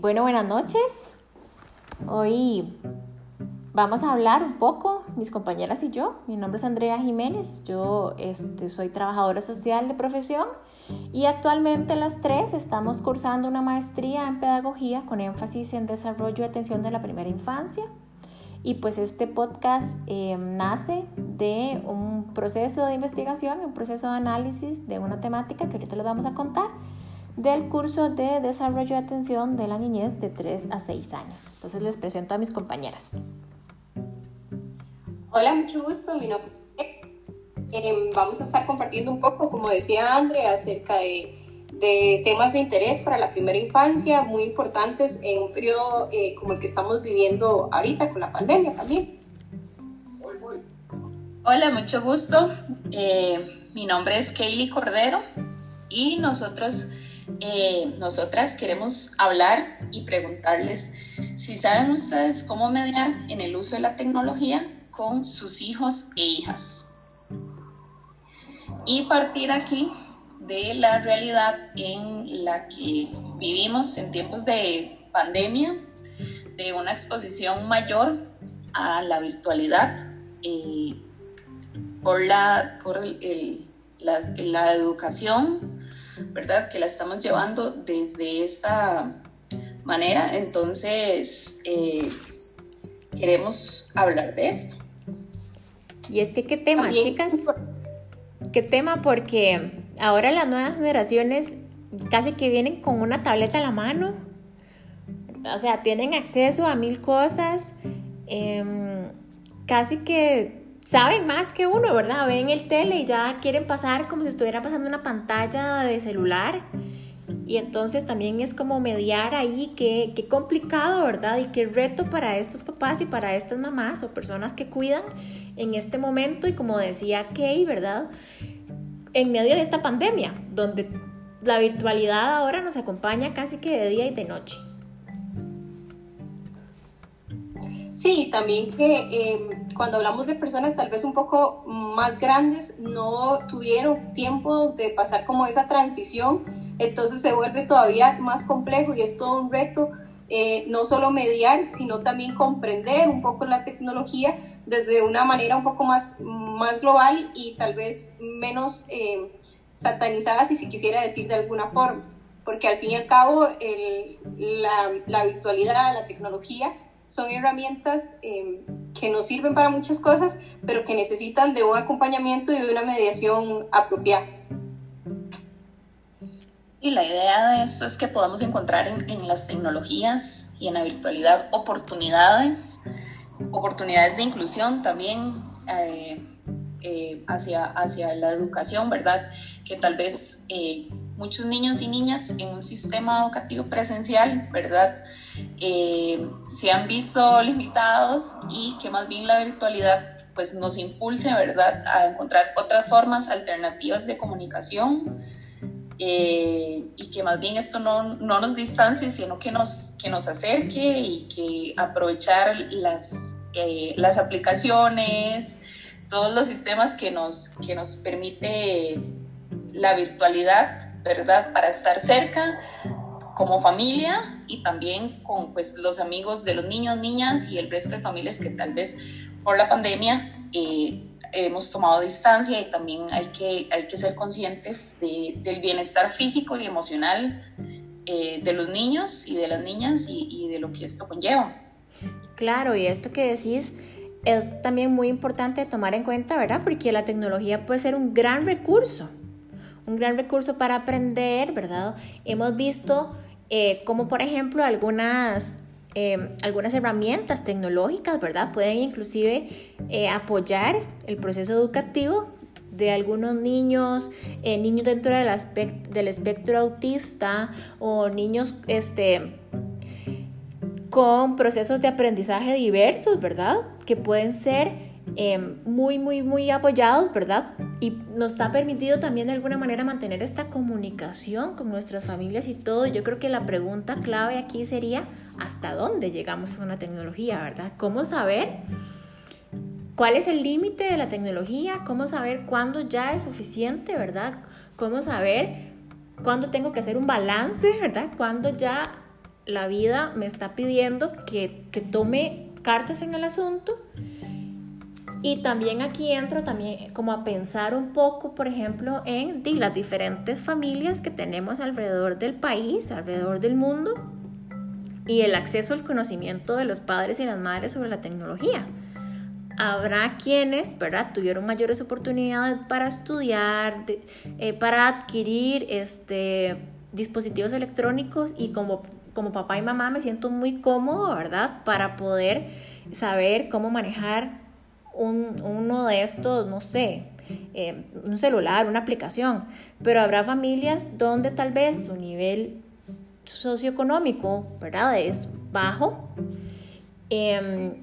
bueno, buenas noches. Hoy vamos a hablar un poco, mis compañeras y yo. Mi nombre es Andrea Jiménez, yo este, soy trabajadora social de profesión y actualmente las tres estamos cursando una maestría en pedagogía con énfasis en desarrollo y atención de la primera infancia. Y pues este podcast eh, nace de un proceso de investigación, un proceso de análisis de una temática que ahorita les vamos a contar del curso de desarrollo de atención de la niñez de 3 a 6 años. Entonces les presento a mis compañeras. Hola, mucho gusto. Mi nombre eh, vamos a estar compartiendo un poco, como decía Andrea, acerca de, de, temas de interés para la primera infancia, muy importantes en un periodo eh, como el que estamos viviendo ahorita con la pandemia también. Hola, mucho gusto. Eh, mi nombre es Kaylee Cordero y nosotros eh, nosotras queremos hablar y preguntarles si saben ustedes cómo mediar en el uso de la tecnología con sus hijos e hijas. Y partir aquí de la realidad en la que vivimos en tiempos de pandemia, de una exposición mayor a la virtualidad eh, por, la, por la, la educación ¿verdad? Que la estamos llevando desde esta manera. Entonces, eh, queremos hablar de esto. Y es que, ¿qué tema, chicas? ¿Qué tema? Porque ahora las nuevas generaciones casi que vienen con una tableta en la mano. O sea, tienen acceso a mil cosas. Em, casi que saben más que uno, ¿verdad? Ven el tele y ya quieren pasar como si estuviera pasando una pantalla de celular. Y entonces también es como mediar ahí, qué, qué complicado, ¿verdad? Y qué reto para estos papás y para estas mamás o personas que cuidan en este momento. Y como decía Kay, ¿verdad? En medio de esta pandemia, donde la virtualidad ahora nos acompaña casi que de día y de noche. Sí, también que em, cuando hablamos de personas tal vez un poco más grandes, no tuvieron tiempo de pasar como esa transición, entonces se vuelve todavía más complejo y es todo un reto, eh, no solo mediar, sino también comprender un poco la tecnología desde una manera un poco más, más global y tal vez menos eh, satanizada, si se quisiera decir de alguna forma, porque al fin y al cabo la, la virtualidad, la tecnología, son herramientas em, que nos sirven para muchas cosas, pero que necesitan de un acompañamiento y de una mediación apropiada. Y la idea de esto es que podamos encontrar en, las tecnologías y en la virtualidad oportunidades, oportunidades de inclusión también eh, eh, hacia, hacia la educación, ¿verdad? Que tal vez eh, muchos niños y niñas en un sistema educativo presencial, ¿verdad? Eh, se han visto limitados y que más bien la virtualidad pues nos impulse, ¿verdad?, a encontrar otras formas alternativas de comunicación eh, y que más bien esto no, no, nos distancie, sino que nos, que nos acerque y que aprovechar las, eh, las aplicaciones, todos los sistemas que nos, que nos permite la virtualidad, ¿verdad?, para estar cerca como familia y también con pues, los amigos de los niños, niñas y el resto de familias que tal vez por la pandemia eh, hemos tomado distancia y también hay que, hay que ser conscientes del bienestar físico y emocional eh, de los niños y de las niñas y, y de lo que esto conlleva. Claro, y esto que decís es también muy importante tomar en cuenta, ¿verdad? Porque la tecnología puede ser un gran recurso, un gran recurso para aprender, ¿verdad? Hemos visto eh, como por ejemplo algunas, em, algunas herramientas tecnológicas, ¿verdad? Pueden inclusive eh, apoyar el proceso educativo de algunos niños, eh, niños dentro del, del espectro autista o niños este, con procesos de aprendizaje diversos, ¿verdad? Que pueden ser Em, muy, muy, muy apoyados, ¿verdad? Y nos ha permitido también de alguna manera mantener esta comunicación con nuestras familias y todo. Yo creo que la pregunta clave aquí sería, ¿hasta dónde llegamos con la tecnología, ¿verdad? ¿Cómo saber cuál es el límite de la tecnología? ¿Cómo saber cuándo ya es suficiente, ¿verdad? ¿Cómo saber cuándo tengo que hacer un balance, ¿verdad? Cuándo ya la vida me está pidiendo que, que tome cartas en el asunto. Y también aquí entro también como a pensar un poco, por ejemplo, en las diferentes familias que tenemos alrededor del país, alrededor del mundo, y el acceso al conocimiento de los padres y las madres sobre la tecnología. Habrá quienes, ¿verdad?, tuvieron mayores oportunidades para estudiar, eh, para adquirir este, dispositivos electrónicos y como, como papá y mamá me siento muy cómodo, ¿verdad?, para poder saber cómo manejar un, uno de estos, no sé, eh, un celular, una aplicación, pero habrá familias donde tal vez su nivel socioeconómico, ¿verdad? Es bajo, em,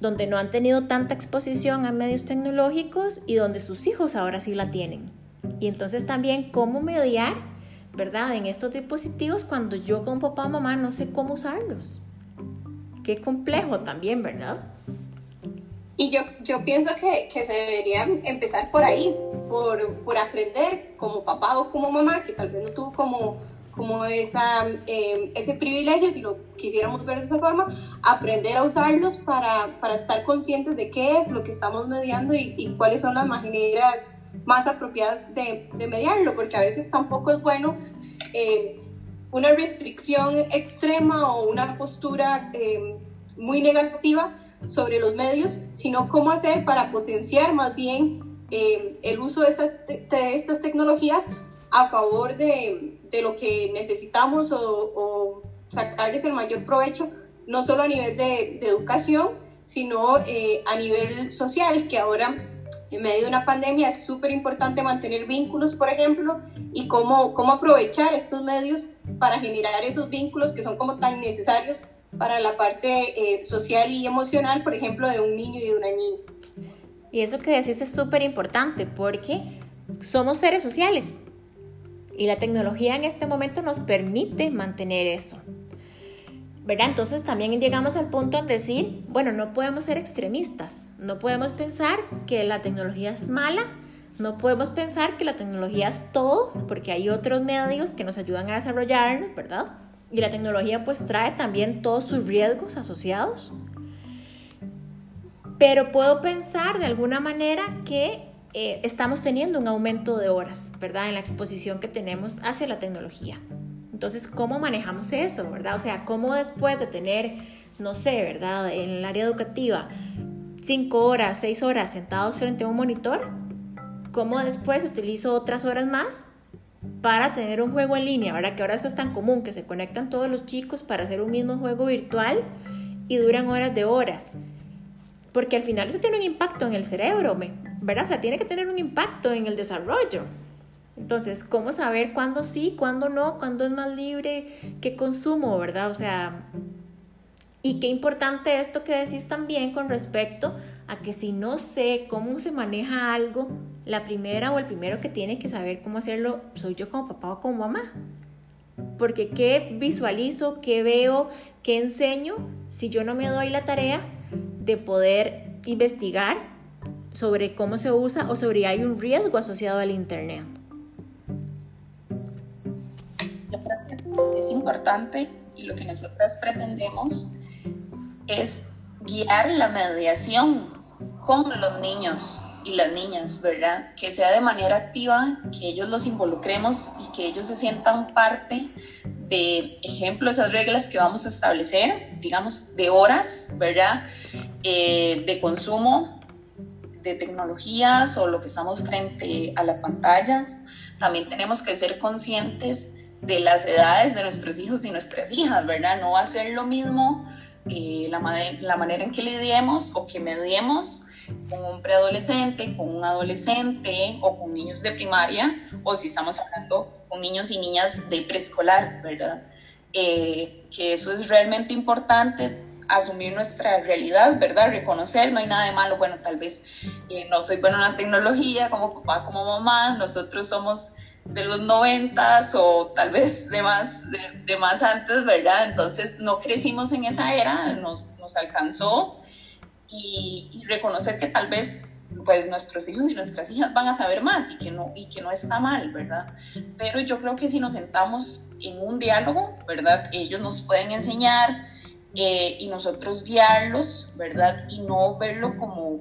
donde no han tenido tanta exposición a medios tecnológicos y donde sus hijos ahora sí la tienen. Y entonces también cómo mediar, ¿verdad? En estos dispositivos cuando yo como papá o mamá no sé cómo usarlos. Qué complejo también, ¿verdad? Y yo, yo pienso que, que, se debería empezar por ahí, por, por, aprender como papá o como mamá, que tal vez no tuvo como, como esa, eh, ese privilegio, si lo quisiéramos ver de esa forma, aprender a usarlos para, para estar conscientes de qué es lo que estamos mediando y, y cuáles son las maneras más apropiadas de, de, mediarlo, porque a veces tampoco es bueno eh, una restricción extrema o una postura eh, muy negativa sobre los medios, sino cómo hacer para potenciar más bien eh, el uso de, estas tecnologías a favor de, de lo que necesitamos o, o, sacarles el mayor provecho, no solo a nivel de, de educación, sino eh, a nivel social, que ahora en medio de una pandemia es súper importante mantener vínculos, por ejemplo, y cómo, cómo aprovechar estos medios para generar esos vínculos que son como tan necesarios para la parte eh, social y emocional, por ejemplo, de un niño y de una niña. Y eso que decís es súper importante porque somos seres sociales y la tecnología en este momento nos permite mantener eso. ¿verdad? Entonces también llegamos al punto de decir, bueno, no podemos ser extremistas, no podemos pensar que la tecnología es mala, no podemos pensar que la tecnología es todo, porque hay otros medios que nos ayudan a desarrollarnos, ¿verdad? Y la tecnología pues trae también todos sus riesgos asociados. Pero puedo pensar de alguna manera que eh, estamos teniendo un aumento de horas, ¿verdad? En la exposición que tenemos hacia la tecnología. Entonces, ¿cómo manejamos eso, verdad? O sea, ¿cómo después de tener, no sé, verdad, en el área educativa, cinco horas, seis horas sentados frente a un monitor, cómo después utilizo otras horas más para tener un juego en línea, ¿verdad? Que ahora eso es tan común, que se conectan todos los chicos para hacer un mismo juego virtual y duran horas de horas. Porque al final eso tiene un impacto en el cerebro, ¿verdad? O sea, tiene que tener un impacto en el desarrollo. Entonces, ¿cómo saber cuándo sí, cuándo no, cuándo es más libre, qué consumo, verdad? O sea, y qué importante esto que decís también con respecto a que si no sé cómo se maneja algo, la primera o el primero que tiene que saber cómo hacerlo soy yo como papá o como mamá. Porque qué visualizo, qué veo, qué enseño si yo no me doy la tarea de poder investigar sobre cómo se usa o sobre hay un riesgo asociado al Internet. es importante y lo que nosotras pretendemos es guiar la mediación con los niños y las niñas, ¿verdad? Que sea de manera activa, que ellos los involucremos y que ellos se sientan parte de, ejemplo, esas reglas que vamos a establecer, digamos, de horas, ¿verdad? Eh, de consumo de tecnologías o lo que estamos frente a las pantallas. También tenemos que ser conscientes de las edades de nuestros hijos y nuestras hijas, ¿verdad? No va a ser lo mismo eh, la, la, manera en que lidiemos o que mediemos con un preadolescente, con un adolescente o con niños de primaria, o si estamos hablando con niños y niñas de preescolar, ¿verdad? Eh, que eso es realmente importante, asumir nuestra realidad, ¿verdad? Reconocer, no hay nada de malo, bueno, tal vez eh, no soy buena en la tecnología como papá, como mamá, nosotros somos de los noventas o tal vez de más, de, más antes, ¿verdad? Entonces no crecimos en esa era, nos, nos alcanzó y, reconocer que tal vez pues nuestros hijos y nuestras hijas van a saber más y que no, y que no está mal, ¿verdad? Pero yo creo que si nos sentamos en un diálogo, ¿verdad? Ellos nos pueden enseñar eh, y nosotros guiarlos, ¿verdad? Y no verlo como,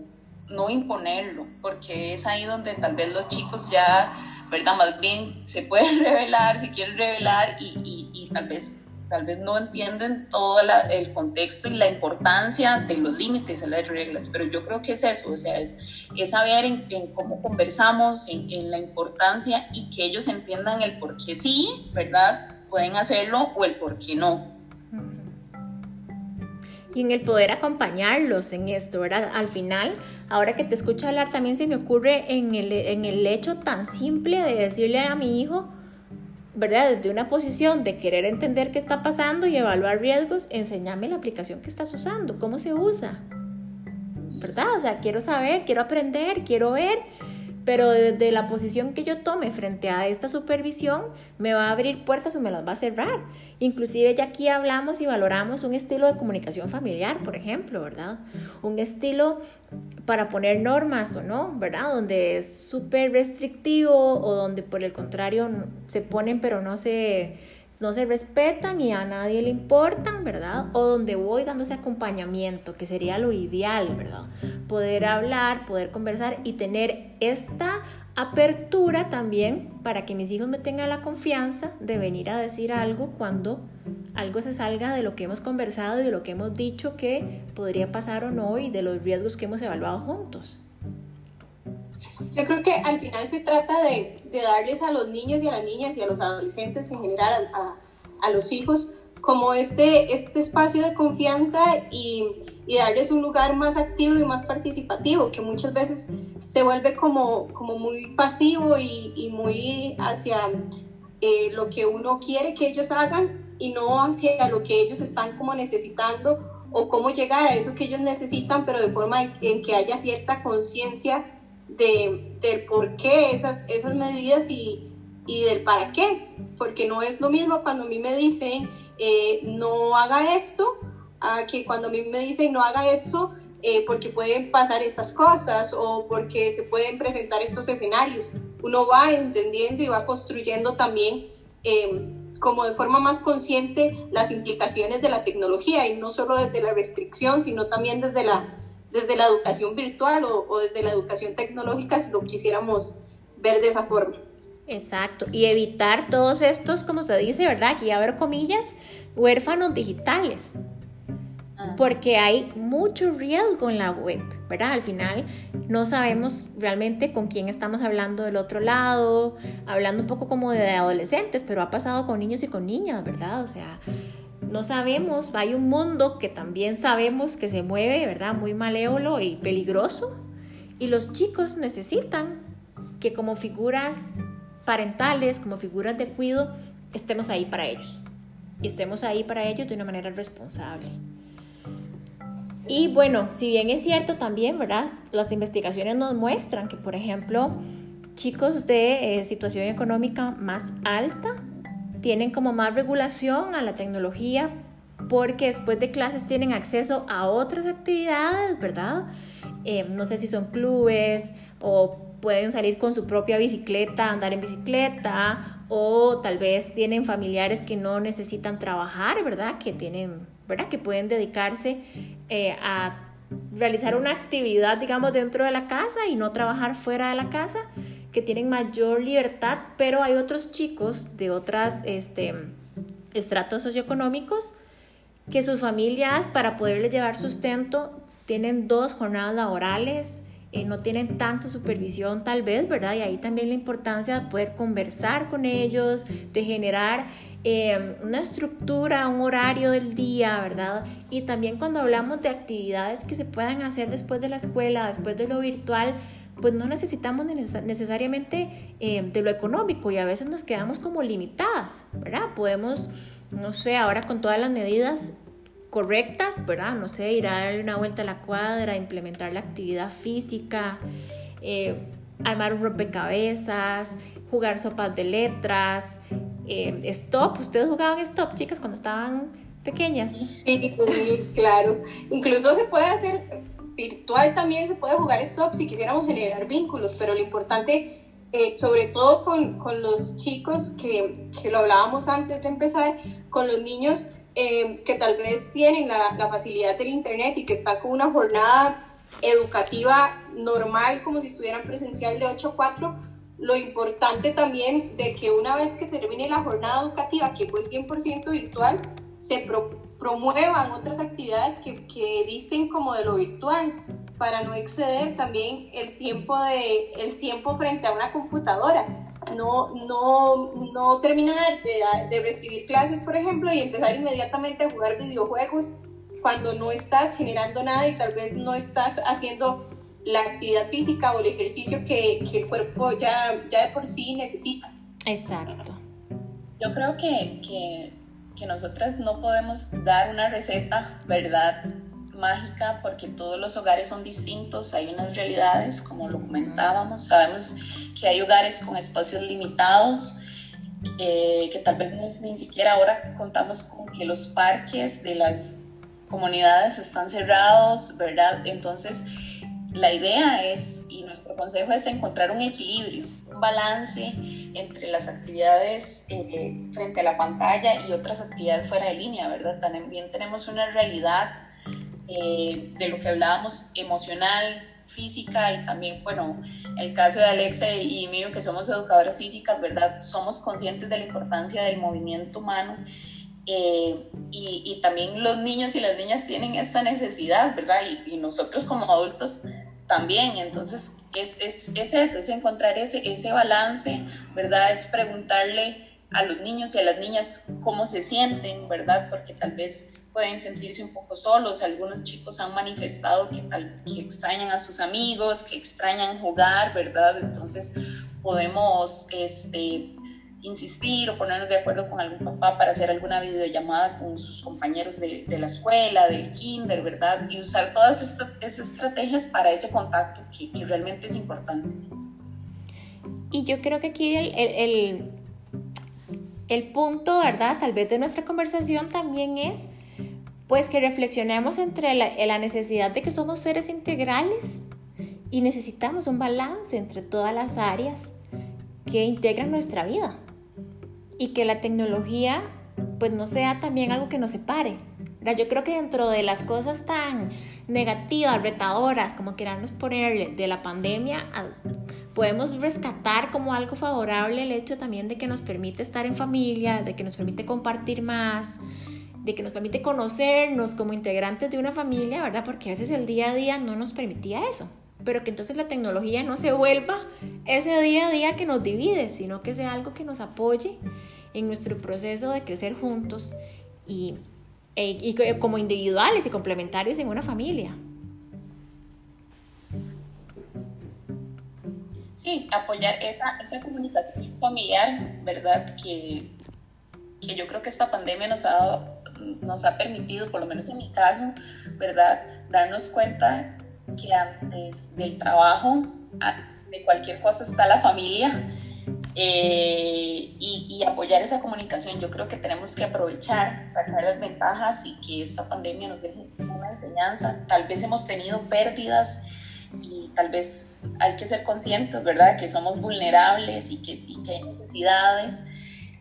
no imponerlo, porque es ahí donde tal vez los chicos ya, ¿verdad? Más bien se pueden revelar, si quieren revelar y, y, y tal vez tal vez no entienden todo el contexto y la importancia de los límites de las reglas, pero yo creo que es eso, o sea, es, es saber en, cómo conversamos, en, en, la importancia y que ellos entiendan el por qué sí, ¿verdad? Pueden hacerlo o el por qué no. Y en el poder acompañarlos en esto, ¿verdad? Al final, ahora que te escucho hablar, también se me ocurre en el, en el hecho tan simple de decirle a mi hijo, ¿verdad? Desde una posición de querer entender qué está pasando y evaluar riesgos, enséñame la aplicación que estás usando, cómo se usa, ¿verdad? O sea, quiero saber, quiero aprender, quiero ver pero desde la posición que yo tome frente a esta supervisión me va a abrir puertas o me las va a cerrar. Inclusive ya aquí hablamos y valoramos un estilo de comunicación familiar, por ejemplo, ¿verdad? Un estilo para poner normas o no, ¿verdad? Donde es súper restrictivo o donde por el contrario se ponen pero no se no se respetan y a nadie le importan, ¿verdad? O donde voy dando ese acompañamiento, que sería lo ideal, ¿verdad? Poder hablar, poder conversar y tener esta apertura también para que mis hijos me tengan la confianza de venir a decir algo cuando algo se salga de lo que hemos conversado y de lo que hemos dicho que podría pasar o no y de los riesgos que hemos evaluado juntos. Yo creo que al final se trata de, de, darles a los niños y a las niñas y a los adolescentes en general, a, a los hijos, como este, este espacio de confianza y, y, darles un lugar más activo y más participativo, que muchas veces se vuelve como, como muy pasivo y, y muy hacia eh, lo que uno quiere que ellos hagan y no hacia lo que ellos están como necesitando o cómo llegar a eso que ellos necesitan, pero de forma en que haya cierta conciencia de, del por qué esas, esas medidas y, y, del para qué, porque no es lo mismo cuando a mí me dicen eh, no haga esto, a que cuando a mí me dicen no haga eso, eh, porque pueden pasar estas cosas o porque se pueden presentar estos escenarios. Uno va entendiendo y va construyendo también eh, como de forma más consciente las implicaciones de la tecnología y no solo desde la restricción, sino también desde la desde la educación virtual o, desde la educación tecnológica si lo quisiéramos ver de esa forma. Exacto, y evitar todos estos, como se dice, ¿verdad? Aquí ver comillas, huérfanos digitales. Ah. Porque hay mucho riesgo en la web, ¿verdad? Al final no sabemos realmente con quién estamos hablando del otro lado, hablando un poco como de adolescentes, pero ha pasado con niños y con niñas, ¿verdad? O sea, no sabemos, hay un mundo que también sabemos que se mueve, ¿verdad? Muy malévolo y peligroso. Y los chicos necesitan que como figuras parentales, como figuras de cuidado, estemos ahí para ellos. Y estemos ahí para ellos de una manera responsable. Y bueno, si bien es cierto también, ¿verdad? Las investigaciones nos muestran que, por ejemplo, chicos de eh, situación económica más alta tienen como más regulación a la tecnología porque después de clases tienen acceso a otras actividades, ¿verdad? Eh, no sé si son clubes o pueden salir con su propia bicicleta, andar en bicicleta o tal vez tienen familiares que no necesitan trabajar, ¿verdad? Que tienen, ¿verdad? Que pueden dedicarse eh, a realizar una actividad, digamos, dentro de la casa y no trabajar fuera de la casa que tienen mayor libertad, pero hay otros chicos de otras este, estratos socioeconómicos que sus familias para poderles llevar sustento tienen dos jornadas laborales, eh, no tienen tanta supervisión tal vez, ¿verdad? Y ahí también la importancia de poder conversar con ellos, de generar eh, una estructura, un horario del día, ¿verdad? Y también cuando hablamos de actividades que se puedan hacer después de la escuela, después de lo virtual, pues no necesitamos necesariamente eh, de lo económico y a veces nos quedamos como limitadas, ¿verdad? Podemos, no sé, ahora con todas las medidas correctas, ¿verdad? No sé, ir a darle una vuelta a la cuadra, implementar la actividad física, eh, armar un rompecabezas, jugar sopas de letras, eh, stop. ¿Ustedes jugaban stop, chicas, cuando estaban pequeñas? Claro. Incluso se puede hacer virtual también se puede jugar stop si quisiéramos generar vínculos, pero lo importante, eh, sobre todo con, con los chicos, que, que, lo hablábamos antes de empezar, con los niños eh, que tal vez tienen la, facilidad del Internet y que están con una jornada educativa normal, como si estuvieran presencial de 8 a 4, lo importante también de que una vez que termine la jornada educativa, que fue 100% virtual, se promuevan otras actividades que, que dicen como de lo virtual, para no exceder también el tiempo, de, el tiempo frente a una computadora. No, no, no terminar de, de recibir clases, por ejemplo, y empezar inmediatamente a jugar videojuegos cuando no estás generando nada y tal vez no estás haciendo la actividad física o el ejercicio que, que el cuerpo ya, ya de por sí necesita. Exacto. Yo creo que, que, que nosotras no podemos dar una receta, ¿verdad? mágica porque todos los hogares son distintos, hay unas realidades, como lo comentábamos, sabemos que hay hogares con espacios limitados, eh, que tal vez ni, ni, siquiera ahora contamos con que los parques de las comunidades están cerrados, ¿verdad? Entonces, la idea es, y nuestro consejo es encontrar un equilibrio, un balance entre las actividades eh, frente a la pantalla y otras actividades fuera de línea, ¿verdad? También tenemos una realidad eh, de lo que hablábamos emocional, física y también, bueno, el caso de Alexa y mío, que somos educadoras físicas, ¿verdad? Somos conscientes de la importancia del movimiento humano eh, y, también los niños y las niñas tienen esta necesidad, ¿verdad? Y, nosotros como adultos también. Entonces, es, es, es, eso, es encontrar ese, ese balance, ¿verdad? Es preguntarle a los niños y a las niñas cómo se sienten, ¿verdad? Porque tal vez pueden sentirse un poco solos. Algunos chicos han manifestado que, que extrañan a sus amigos, que extrañan jugar, ¿verdad? Entonces podemos este, insistir o ponernos de acuerdo con algún papá para hacer alguna videollamada con sus compañeros de, la escuela, del kinder, ¿verdad? Y usar todas estas, estrategias para ese contacto que, realmente es importante. Y yo creo que aquí el, el punto, ¿verdad? Tal vez de nuestra conversación también es pues que reflexionemos entre la, la, necesidad de que somos seres integrales y necesitamos un balance entre todas las áreas que integran nuestra vida y que la tecnología pues no sea también algo que nos separe. Yo creo que dentro de las cosas tan negativas, retadoras, como queramos ponerle, de la pandemia, podemos rescatar como algo favorable el hecho también de que nos permite estar en familia, de que nos permite compartir más, de que nos permite conocernos como integrantes de una familia, ¿verdad? Porque a veces el día a día no nos permitía eso. Pero que entonces la tecnología no se vuelva ese día a día que nos divide, sino que sea algo que nos apoye en nuestro proceso de crecer juntos y, e, y como individuales y complementarios en una familia. Sí, apoyar esa, esa comunicación familiar, ¿verdad? Que, que yo creo que esta pandemia nos ha, dado, nos ha permitido, por lo menos en mi caso, ¿verdad? Darnos cuenta que antes del trabajo, de cualquier cosa está la familia eh, y, apoyar esa comunicación. Yo creo que tenemos que aprovechar, sacar las ventajas y que esta pandemia nos deje una enseñanza. Tal vez hemos tenido pérdidas y tal vez hay que ser conscientes, ¿verdad?, que somos vulnerables y que, y que hay necesidades.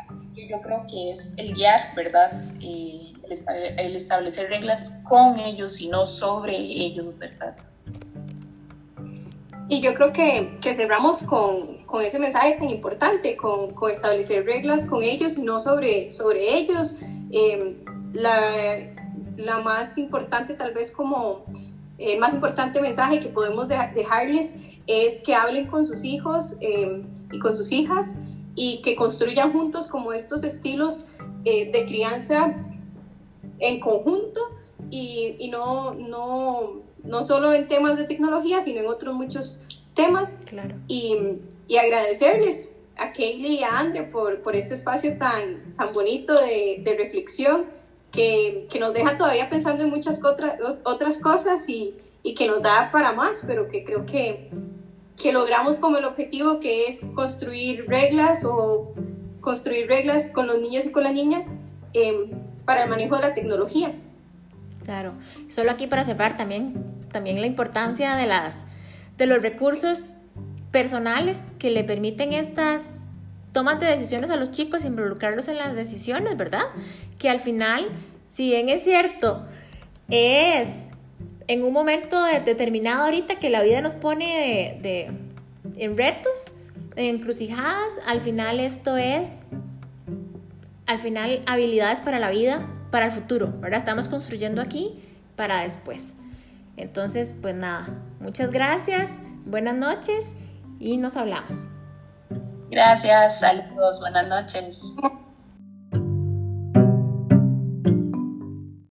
Así que yo creo que es el guiar, ¿verdad? Eh, el, el establecer reglas con ellos y no sobre ellos, ¿verdad? Y yo creo que, que cerramos con, con, ese mensaje tan importante, con, con, establecer reglas con ellos y no sobre, sobre ellos. Eh, la, la, más importante, tal vez como el más importante mensaje que podemos dejarles es que hablen con sus hijos eh, y con sus hijas y que construyan juntos como estos estilos eh, de crianza en conjunto y, y no, no no solo en temas de tecnología, sino en otros muchos temas. Claro. Y, y agradecerles a Kaylee y a Andre por, por este espacio tan, tan bonito de, de reflexión que, que, nos deja todavía pensando en muchas otras, otras cosas y, y, que nos da para más, pero que creo que, que logramos como el objetivo que es construir reglas o construir reglas con los niños y con las niñas eh, para el manejo de la tecnología. Claro, solo aquí para cerrar también también la importancia de, las, de los recursos personales que le permiten estas tomas de decisiones a los chicos, involucrarlos en las decisiones, ¿verdad? Que al final, si bien es cierto, es en un momento determinado ahorita que la vida nos pone de, en retos, en encrucijadas, al final esto es, al final, habilidades para la vida, para el futuro, ¿verdad? Estamos construyendo aquí para después. Entonces, pues nada, muchas gracias, buenas noches y nos hablamos. Gracias, saludos, buenas noches.